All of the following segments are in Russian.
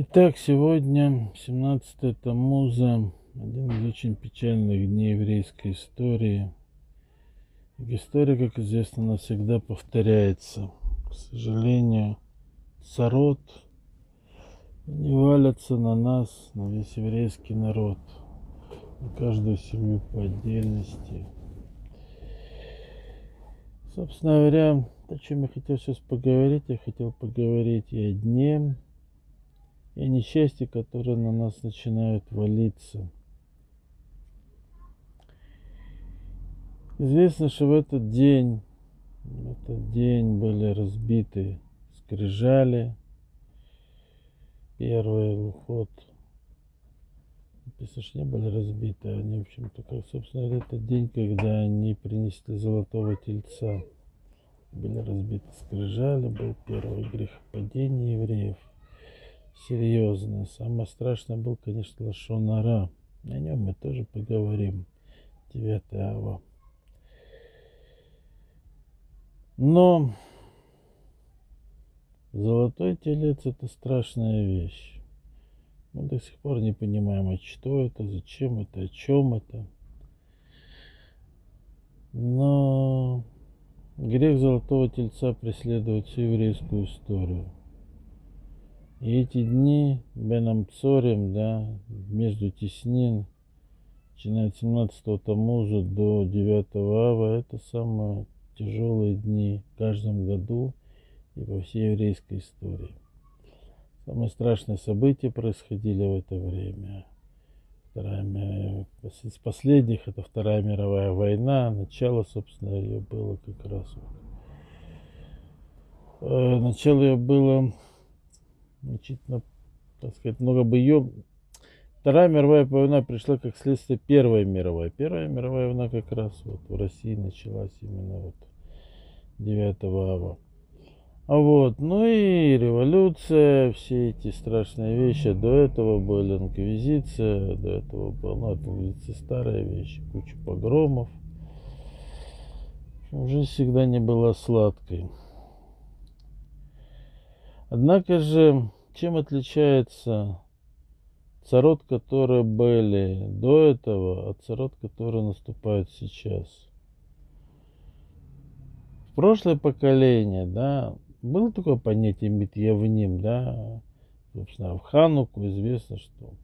Итак, сегодня 17 Тамуза, один из очень печальных дней еврейской истории. История, как известно, навсегда повторяется. К сожалению, царот не валятся на нас, на весь еврейский народ, на каждую семью по отдельности. Собственно говоря, о чем я хотел сейчас поговорить, я хотел поговорить и о дне, и несчастья, которые на нас начинают валиться. Известно, что в этот день, в этот день были разбиты скрижали, первый лухот. Написано, что не были разбиты, они, в общем-то, как, собственно, этот день, когда они принесли золотого тельца, были разбиты скрижали, был первый грех падения евреев серьезное. Самое страшное был, конечно, Лашонара. О нем мы тоже поговорим. 9 ава. Но золотой телец это страшная вещь. Мы до сих пор не понимаем, а что это, зачем это, о чем это. Но грех золотого тельца преследует всю еврейскую историю. И эти дни Беном Цорем, да, между Теснин, начиная от 17 Тамуза до 9 Ава, это самые тяжелые дни в каждом году и во всей еврейской истории. Самые страшные события происходили в это время. Вторая, из последних это Вторая мировая война. Начало, собственно, ее было как раз. Э, начало ее было значительно, так сказать, много бы ее... Вторая мировая война пришла как следствие Первой мировой. Первая мировая война как раз вот в России началась именно вот 9 ава. А вот, ну и революция, все эти страшные вещи. До этого была инквизиция, до этого была, ну, инквизиция старая вещь, куча погромов. Жизнь всегда не была сладкой. Однако же, чем отличается царот, которые были до этого, от царот, которые наступают сейчас? В прошлое поколение, да, было такое понятие митьявним, да, собственно, в Хануку известно, что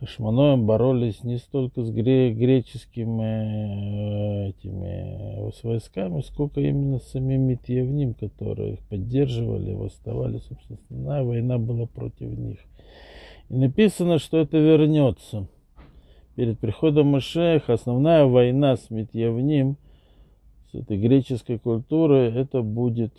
Хашманоем боролись не столько с греческими э, этими с войсками, сколько именно с самим Митьевним, которые их поддерживали, восставали. Собственно, война была против них. И написано, что это вернется. Перед приходом Машеха основная война с Митьевним, с этой греческой культурой, это будет,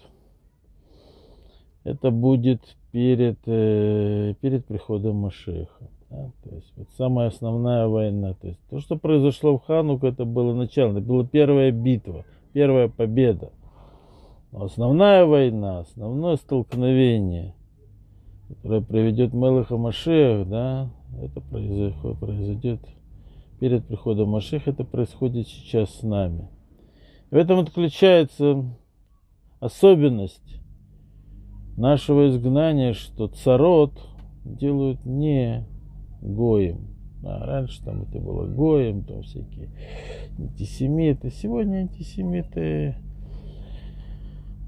это будет перед, э, перед приходом Машеха. Да? То есть вот самая основная война. То есть то, что произошло в Ханук, это было начало, это была первая битва, первая победа. Но основная война, основное столкновение, которое приведет Мелаха Машех, да, это произойдет, произойдет перед приходом Машех, это происходит сейчас с нами. В этом отключается особенность нашего изгнания, что царот делают не Гоем. А раньше там это было Гоем, там всякие антисемиты. Сегодня антисемиты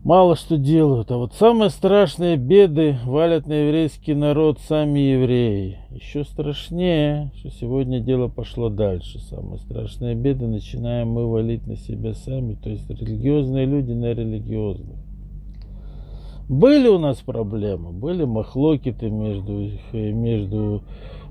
мало что делают. А вот самые страшные беды валят на еврейский народ сами евреи. Еще страшнее, что сегодня дело пошло дальше. Самые страшные беды начинаем мы валить на себя сами, то есть религиозные люди на религиозных. Были у нас проблемы, были махлокиты между, между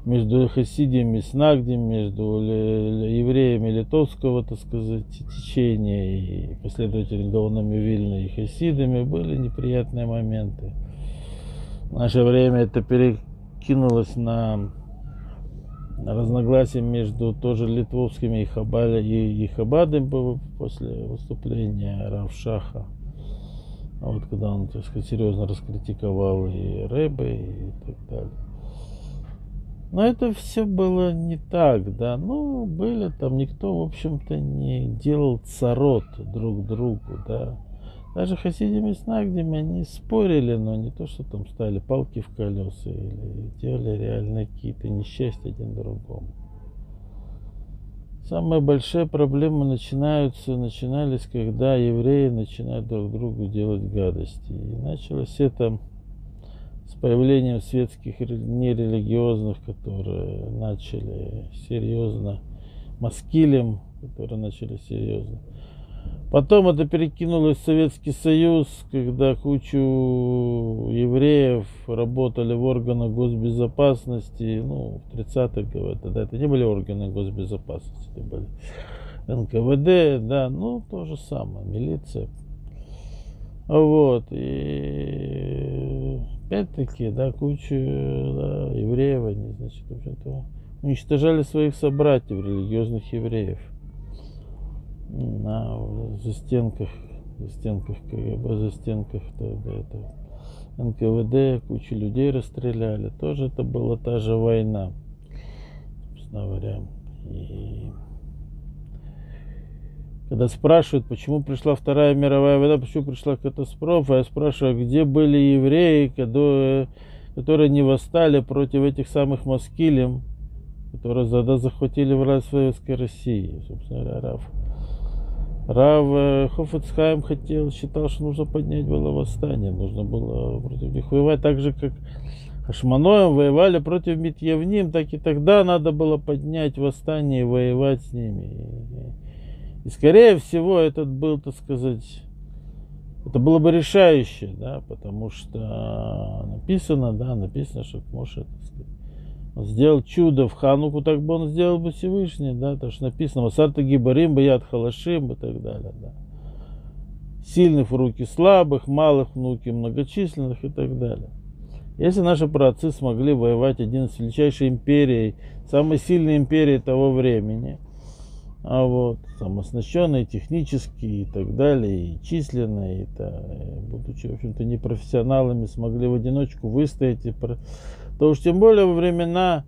между хасидиями, снагдем, между евреями литовского, так сказать, течения и последователями Гаонами Вильна и хасидами были неприятные моменты. В наше время это перекинулось на разногласия между тоже литовскими и, хабали, и, и хабадами после выступления Равшаха. А вот когда он, так сказать, серьезно раскритиковал и Рэбе и так далее. Но это все было не так, да. Ну, были там, никто, в общем-то, не делал царот друг другу, да. даже Хасидим и Снагдим, они спорили, но не то, что там ставили палки в колеса или делали реально какие-то несчастья один другому. Самые большие проблемы начинаются, начинались, когда евреи начинают друг другу делать гадости. И началось это с появлением светских нерелигиозных, которые начали серьезно, маскилем, которые начали серьезно Потом это перекинулось в Советский Союз, когда кучу евреев работали в органах госбезопасности, ну, в 30-х, говорят, тогда это не были органы госбезопасности, это были НКВД, да, ну, то же самое, милиция. Вот, и опять-таки, да, куча да, евреев, они, значит, в общем-то, уничтожали своих собратьев, религиозных евреев на застенках, застенках КГБ, застенках тогда это НКВД, кучу людей расстреляли. Тоже это была та же война, собственно говоря. И когда спрашивают, почему пришла Вторая мировая война, почему пришла катастрофа, я спрашиваю, где были евреи, которые, не восстали против этих самых москилем, которые тогда захватили власть в Советской России, собственно говоря, Раф. Рав э, Хофицхайм хотел, считал, что нужно поднять было восстание, нужно было против них воевать так же, как Хашманоем воевали против Митьевним, так и тогда надо было поднять восстание и воевать с ними. И, скорее всего, этот был, так сказать, это было бы решающе, да, потому что написано, да, написано, что может, так сказать, сделал чудо в Хануку, так бы он сделал бы Всевышний, да, то что написано, Васарта Гибарим, Баят Халашим и так далее, да. Сильных в руки слабых, малых в руки многочисленных и так далее. Если наши праотцы смогли воевать один с величайшей империей, самой сильной империей того времени, а вот, самооснащенные технически и так далее, и численные, и, да, будучи, в общем-то, непрофессионалами, смогли в одиночку выстоять и то уж тем более во времена,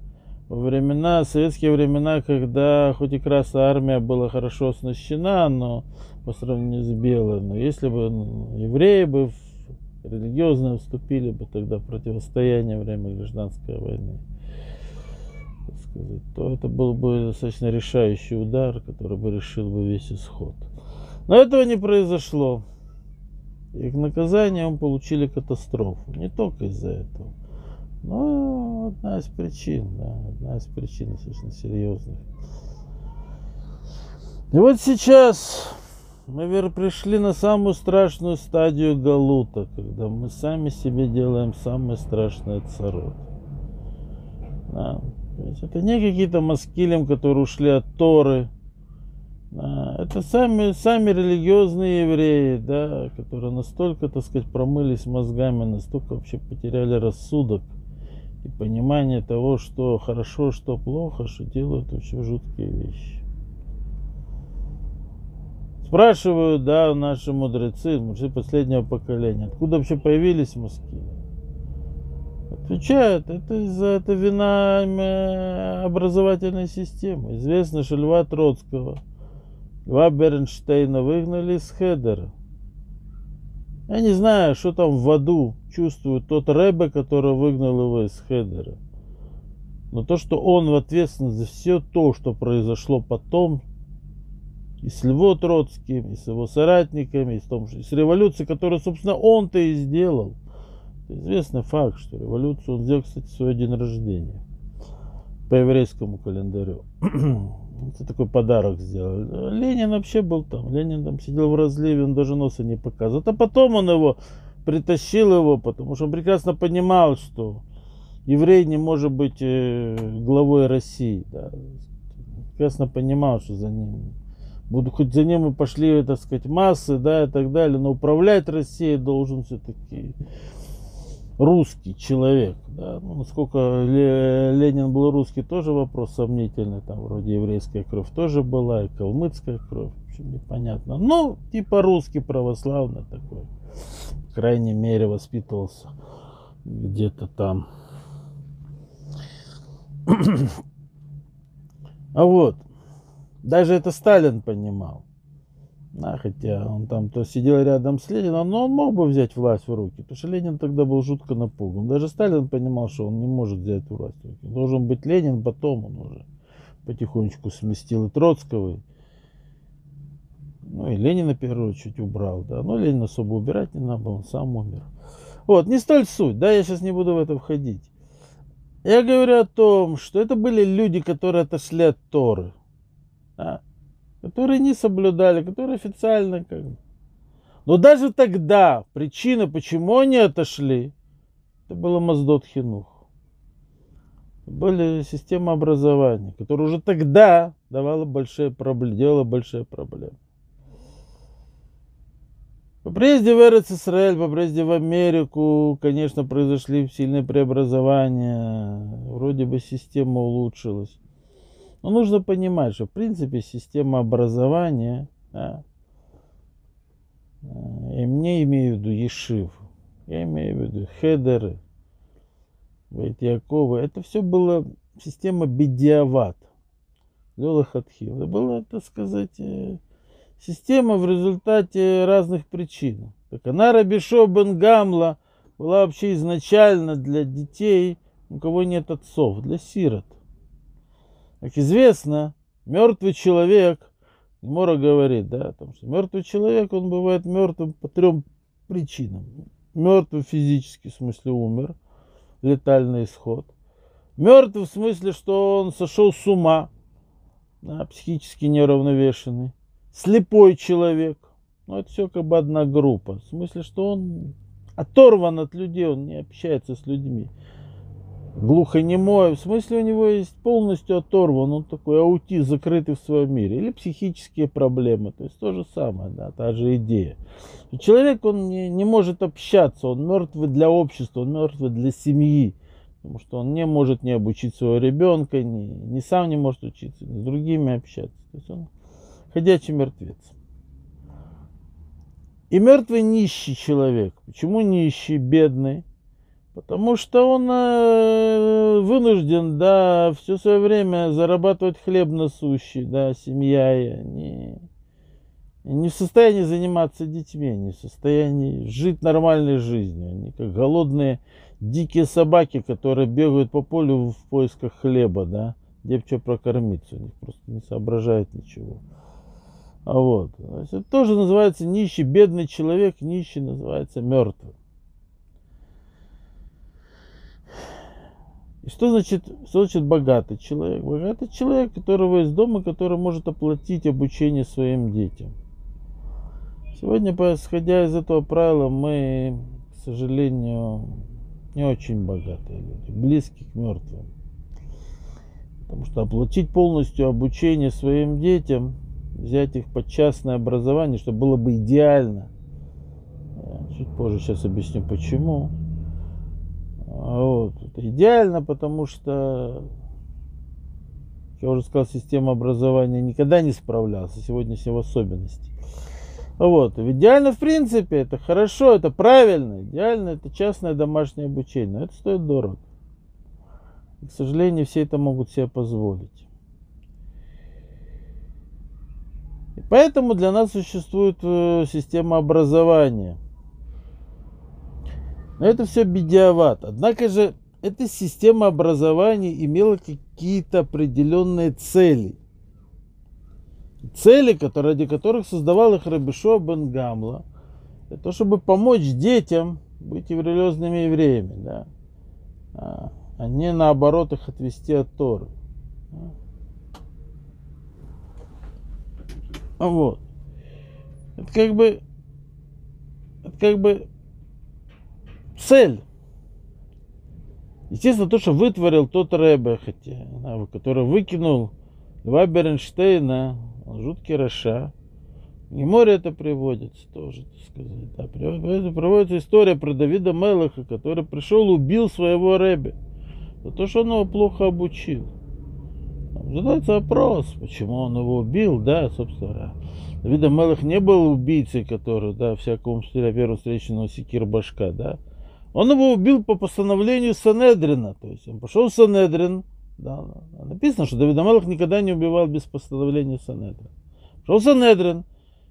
во времена, советские времена, когда хоть и Красная Армия была хорошо оснащена, но по сравнению с Белой, но если бы евреи бы религиозно вступили бы тогда в противостояние во время гражданской войны, сказать, то это был бы достаточно решающий удар, который бы решил бы весь исход. Но этого не произошло. И к наказанию он получили катастрофу. Не только из-за этого. Ну, одна из причин, да, одна из причин достаточно серьезных. И вот сейчас мы пришли на самую страшную стадию Галута, когда мы сами себе делаем самое страшное царот. Да. То есть это не какие-то маскилем, которые ушли от Торы. Да. Это сами, сами религиозные евреи, да, которые настолько, так сказать, промылись мозгами, настолько вообще потеряли рассудок – и понимание того, что хорошо, что плохо, что делают очень жуткие вещи. Спрашивают, да, наши мудрецы, мудрецы последнего поколения, откуда вообще появились мозги? Отвечают, это из-за это вина образовательной системы. Известно, что Льва Троцкого, Льва Бернштейна выгнали из Хедера. Я не знаю, что там в аду чувствует тот Рэбе, который выгнал его из Хедера. Но то, что он ответственен за все то, что произошло потом, и с Льво Троцким, и с его соратниками, и с, том, и с революцией, которую, собственно, он-то и сделал. Известный факт, что революцию он сделал, кстати, свой день рождения по еврейскому календарю. Это такой подарок сделал. Ленин вообще был там. Ленин там сидел в разливе, он даже носа не показывал. А потом он его притащил его, потому что он прекрасно понимал, что еврей не может быть э, главой России. Да. Прекрасно понимал, что за ним буду хоть за ним и пошли, так сказать, массы, да, и так далее, но управлять Россией должен все-таки русский человек. Да? Ну, насколько Ленин был русский, тоже вопрос сомнительный. Там вроде еврейская кровь тоже была, и калмыцкая кровь. В общем, непонятно. Ну, типа русский православный такой. В крайней мере воспитывался где-то там. А вот, даже это Сталин понимал. Да, хотя он там то сидел рядом с Лениным, но он мог бы взять власть в руки, потому что Ленин тогда был жутко напуган. Даже Сталин понимал, что он не может взять власть в руки. Должен быть Ленин, потом он уже потихонечку сместил и Троцкого. Ну и Ленина, в первую очередь, убрал. Да. Но Ленина особо убирать не надо он сам умер. Вот, не столь суть, да, я сейчас не буду в это входить. Я говорю о том, что это были люди, которые отошли от Торы. Да которые не соблюдали, которые официально как бы. Но даже тогда причина, почему они отошли, это было Маздот Хинух. Были система образования, которая уже тогда давала большие проблемы, делала большие проблемы. По приезде в Эрец-Исраэль, по приезде в Америку, конечно, произошли сильные преобразования. Вроде бы система улучшилась. Но нужно понимать, что в принципе система образования, да, и мне имею в виду Ешив, я имею в виду Хедеры, Якова, это все было система бедиават, Лелахатхил. Это была, так сказать, э, система в результате разных причин. Так она Рабишо Бен Гамла была вообще изначально для детей, у кого нет отцов, для сирот. Как известно, мертвый человек, Мора говорит, да, том, что мертвый человек, он бывает мертвым по трем причинам. Мертвый физически, в смысле умер, летальный исход. Мертвый в смысле, что он сошел с ума, да, психически неравновешенный. Слепой человек, ну это все как бы одна группа. В смысле, что он оторван от людей, он не общается с людьми глухонемой, в смысле у него есть полностью оторван, он такой аутист, закрытый в своем мире, или психические проблемы, то есть то же самое, да, та же идея. Человек, он не, не может общаться, он мертвый для общества, он мертвый для семьи, потому что он не может не обучить своего ребенка, не, не сам не может учиться, ни с другими общаться, то есть он ходячий мертвец. И мертвый нищий человек. Почему нищий, бедный? Потому что он э, вынужден, да, все свое время зарабатывать хлеб насущий, да, семья не, не в состоянии заниматься детьми, не в состоянии жить нормальной жизнью. Они как голодные дикие собаки, которые бегают по полю в поисках хлеба, да, где бы что прокормиться, у них просто не соображает ничего. А вот, это тоже называется нищий, бедный человек, нищий называется мертвым. И что значит, что значит богатый человек? Богатый человек, которого есть дома, который может оплатить обучение своим детям. Сегодня, исходя из этого правила, мы, к сожалению, не очень богатые люди, близкие к мертвым. Потому что оплатить полностью обучение своим детям, взять их под частное образование, что было бы идеально. Чуть позже сейчас объясню почему. Вот. Это идеально, потому что, я уже сказал, система образования никогда не справлялась, сегодня все в особенности. Вот. Идеально, в принципе, это хорошо, это правильно. Идеально это частное домашнее обучение. Это стоит дорого. И, к сожалению, все это могут себе позволить. И поэтому для нас существует э, система образования – но это все бедиават. Однако же эта система образования имела какие-то определенные цели. Цели, ради которых создавал их Рабишо бен Гамла, для того, чтобы помочь детям быть религиозными евреями, да, а, а не наоборот их отвести от Торы. Вот. Это как бы, это как бы цель. Естественно, то, что вытворил тот Рэбе, хотя, который выкинул Льва Бернштейна, жуткий Раша. И море это приводится тоже, так сказать. Да, приводится история про Давида Мелаха, который пришел убил своего Рэбе за то, что он его плохо обучил. Задается вопрос, почему он его убил, да, собственно. Давида Мелах не был убийцей, который, да, всякому первого встречного секир башка, да. Он его убил по постановлению Санедрина. То есть он пошел в Санедрин. Да, написано, что Давид Амелах никогда не убивал без постановления Санедрина. Пошел в Санедрин.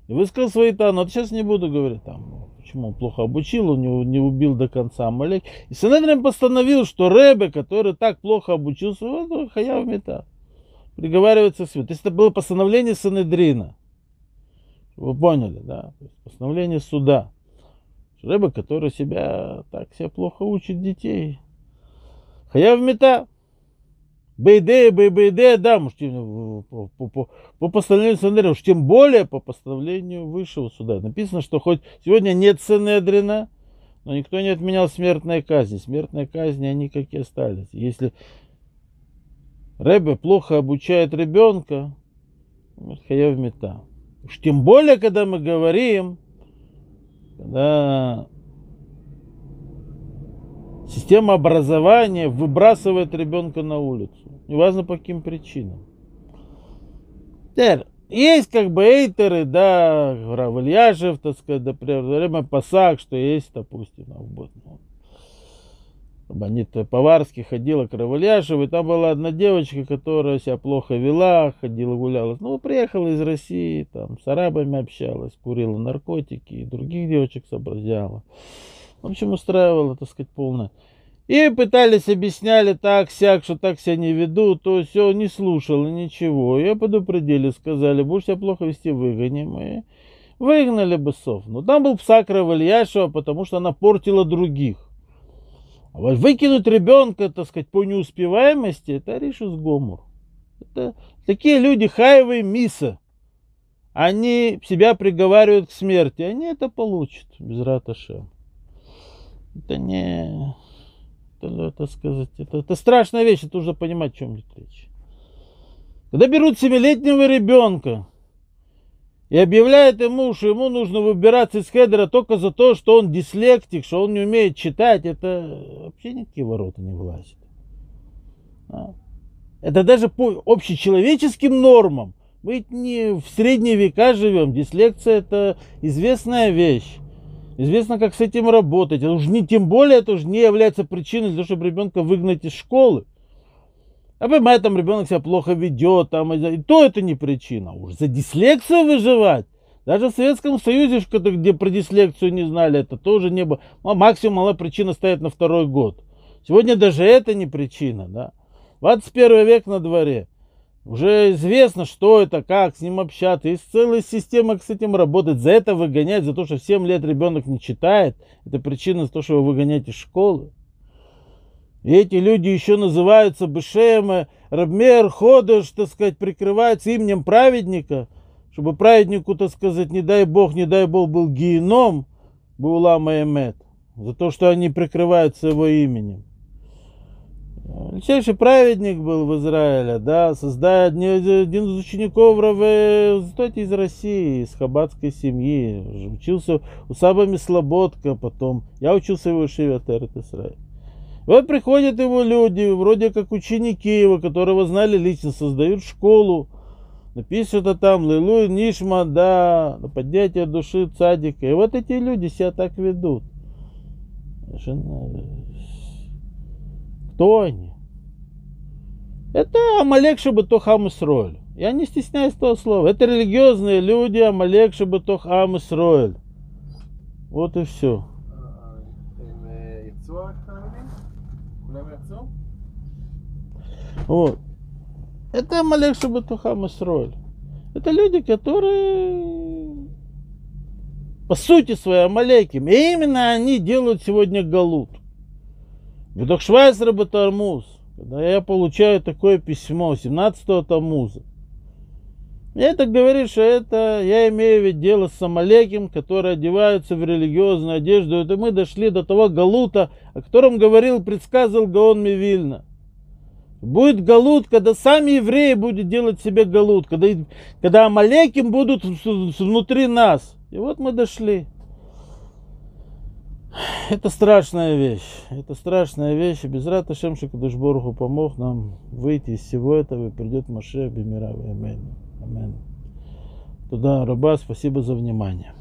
И высказал свои. Вот сейчас не буду говорить там, почему он плохо обучил, он не, не убил до конца Амалек. И Санедрин постановил, что Ребе, который так плохо обучился, вот хаяв мета. Приговаривается к. То есть это было постановление Санедрина. Вы поняли, да? Постановление суда. Рыба, который себя так себя плохо учит детей. Хаяв мета. Бейде, бейде, да, по, по, по, по постановлению Санедрина, уж тем более по постановлению высшего суда. Написано, что хоть сегодня нет Санедрина, но никто не отменял смертной казни. Смертные казни, они как и остались. Если Рэбе плохо обучает ребенка, хаяв мета. Уж тем более, когда мы говорим, когда система образования выбрасывает ребенка на улицу. Неважно по каким причинам. Теперь, есть как бы эйтеры, да, Равальяжев, так сказать, например, время Пасак, что есть, допустим, вот, Рабанит Поварский ходила к Равальяжеву, и там была одна девочка, которая себя плохо вела, ходила, гуляла. Ну, приехала из России, там, с арабами общалась, курила наркотики, и других девочек сообразяла. В общем, устраивала, так сказать, полное. И пытались, объясняли так, сяк, что так себя не веду, то все, не слушала ничего. Ее предупредили, сказали, будешь себя плохо вести, выгоним. И выгнали бы сов. Но там был псак Равальяшева, потому что она портила других. А вот выкинуть ребенка, так сказать, по неуспеваемости, это Ришус Гомур. Это такие люди хайвы миса. Они себя приговаривают к смерти. Они это получат без раташем. Это не... Это, это сказать, это, это страшная вещь, это нужно понимать, о чем идет речь. Когда берут семилетнего ребенка, и объявляет ему, что ему нужно выбираться из хедера только за то, что он дислектик, что он не умеет читать, это вообще никакие ворота не влазит. А? Это даже по общечеловеческим нормам. Мы не в средние века живем. Дислекция это известная вещь. Известно, как с этим работать. Это уж не, тем более это уже не является причиной для того, чтобы ребенка выгнать из школы. А понимаете, там ребенок себя плохо ведет, там, и то это не причина. Уж за дислексию выживать. Даже в Советском Союзе, где про дислекцию не знали, это тоже не было. Максимум мала причина стоит на второй год. Сегодня даже это не причина. Да? 21 век на дворе. Уже известно, что это, как с ним общаться. Есть целая система, как с этим работать. За это выгонять, за то, что в 7 лет ребенок не читает. Это причина за то, что его выгонять из школы. И эти люди еще называются Бешема, Рабмер, Ходыш, так сказать, прикрываются именем праведника, чтобы праведнику, так сказать, не дай Бог, не дай Бог, был геном, Баула Эмет, за то, что они прикрываются его именем. Величайший праведник был в Израиле, да, создая один из учеников Раве, кстати, из России, из хаббатской семьи, учился у Сабами Слободка, потом я учился в Ишиве Терет Израиль. Вот приходят его люди, вроде как ученики его, которого знали лично, создают школу. Напишут там Лилуй Нишма, да, на поднятие души цадика. И вот эти люди себя так ведут. Кто они? Это Амалек Шабатохам Исроэль. Я не стесняюсь этого слова. Это религиозные люди, Амалек Шабатохам Исроэль. Вот и все. Вот. Это Малек Шабатухам Исроль. Это люди, которые по сути своей Амалеким. И именно они делают сегодня Галут. Вдох Швайцер Батармуз. Когда я получаю такое письмо 17-го Тамуза. Это говорит, что это я имею в виду дело с Амалеким, который одевается в религиозную одежду. Это мы дошли до того Галута, о котором говорил, предсказывал Гаон Мивильна. Будет галут, когда сами евреи будут делать себе галут, когда, когда Амалеким будут внутри нас. И вот мы дошли. Это страшная вещь. Это страшная вещь. И без рата Шемши Кадышборуху помог нам выйти из всего этого. И придет Маше Бемира. Амин. Амин. Туда, Раба, спасибо за внимание.